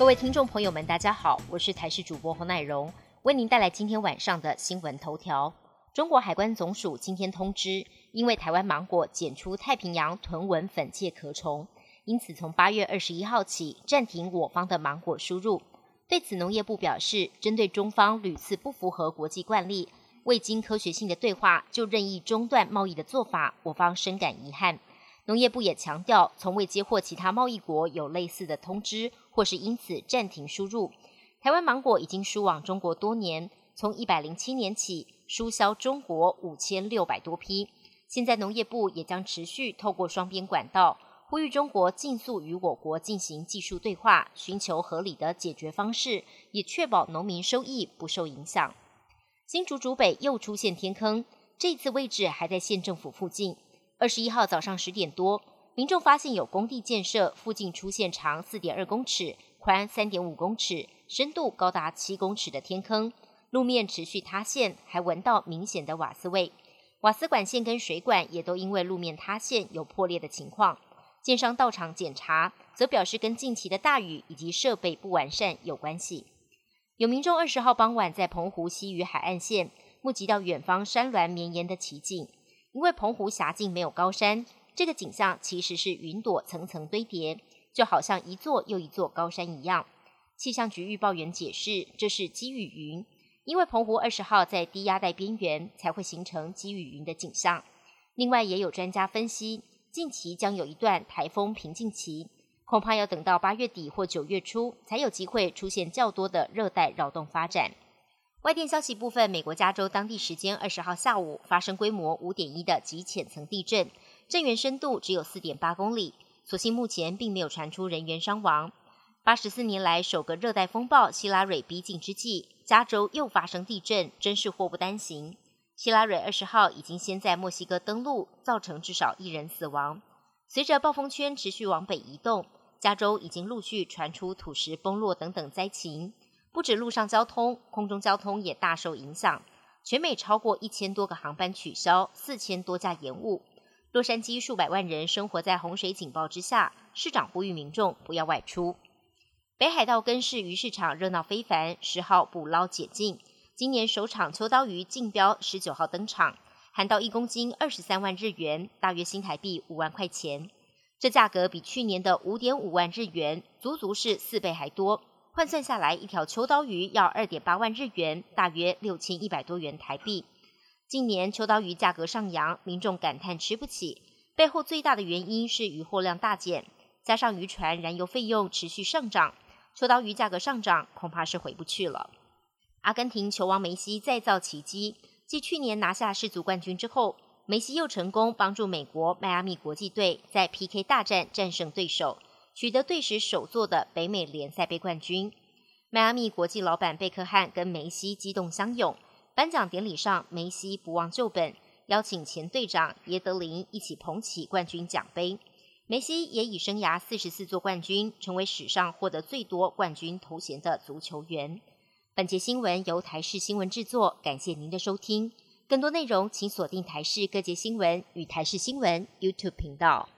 各位听众朋友们，大家好，我是台视主播侯乃荣，为您带来今天晚上的新闻头条。中国海关总署今天通知，因为台湾芒果检出太平洋豚纹粉介壳虫，因此从八月二十一号起暂停我方的芒果输入。对此，农业部表示，针对中方屡次不符合国际惯例、未经科学性的对话就任意中断贸易的做法，我方深感遗憾。农业部也强调，从未接获其他贸易国有类似的通知，或是因此暂停输入。台湾芒果已经输往中国多年，从一百零七年起输销中国五千六百多批。现在农业部也将持续透过双边管道，呼吁中国尽速与我国进行技术对话，寻求合理的解决方式，也确保农民收益不受影响。新竹竹北又出现天坑，这次位置还在县政府附近。二十一号早上十点多，民众发现有工地建设附近出现长四点二公尺、宽三点五公尺、深度高达七公尺的天坑，路面持续塌陷，还闻到明显的瓦斯味。瓦斯管线跟水管也都因为路面塌陷有破裂的情况。建商到场检查，则表示跟近期的大雨以及设备不完善有关系。有民众二十号傍晚在澎湖西屿海岸线目击到远方山峦绵延的奇景。因为澎湖峡境没有高山，这个景象其实是云朵层层堆叠，就好像一座又一座高山一样。气象局预报员解释，这是积雨云，因为澎湖二十号在低压带边缘，才会形成积雨云的景象。另外，也有专家分析，近期将有一段台风平静期，恐怕要等到八月底或九月初，才有机会出现较多的热带扰动发展。外电消息部分，美国加州当地时间二十号下午发生规模五点一的极浅层地震，震源深度只有四点八公里。所幸目前并没有传出人员伤亡。八十四年来首个热带风暴希拉蕊逼近之际，加州又发生地震，真是祸不单行。希拉蕊二十号已经先在墨西哥登陆，造成至少一人死亡。随着暴风圈持续往北移动，加州已经陆续传出土石崩落等等灾情。不止陆上交通，空中交通也大受影响。全美超过一千多个航班取消，四千多架延误。洛杉矶数百万人生活在洪水警报之下，市长呼吁民众不要外出。北海道根室鱼市场热闹非凡，十号捕捞解禁。今年首场秋刀鱼竞标十九号登场，含到一公斤二十三万日元，大约新台币五万块钱。这价格比去年的五点五万日元，足足是四倍还多。换算下来，一条秋刀鱼要二点八万日元，大约六千一百多元台币。近年秋刀鱼价格上扬，民众感叹吃不起。背后最大的原因是渔获量大减，加上渔船燃油费用持续上涨，秋刀鱼价格上涨恐怕是回不去了。阿根廷球王梅西再造奇迹，继去年拿下世足冠军之后，梅西又成功帮助美国迈阿密国际队在 PK 大战战胜对手。取得队史首座的北美联赛杯冠军，迈阿密国际老板贝克汉跟梅西激动相拥。颁奖典礼上，梅西不忘旧本，邀请前队长耶德林一起捧起冠军奖杯。梅西也以生涯四十四座冠军，成为史上获得最多冠军头衔的足球员。本节新闻由台视新闻制作，感谢您的收听。更多内容请锁定台视各界新闻与台视新闻 YouTube 频道。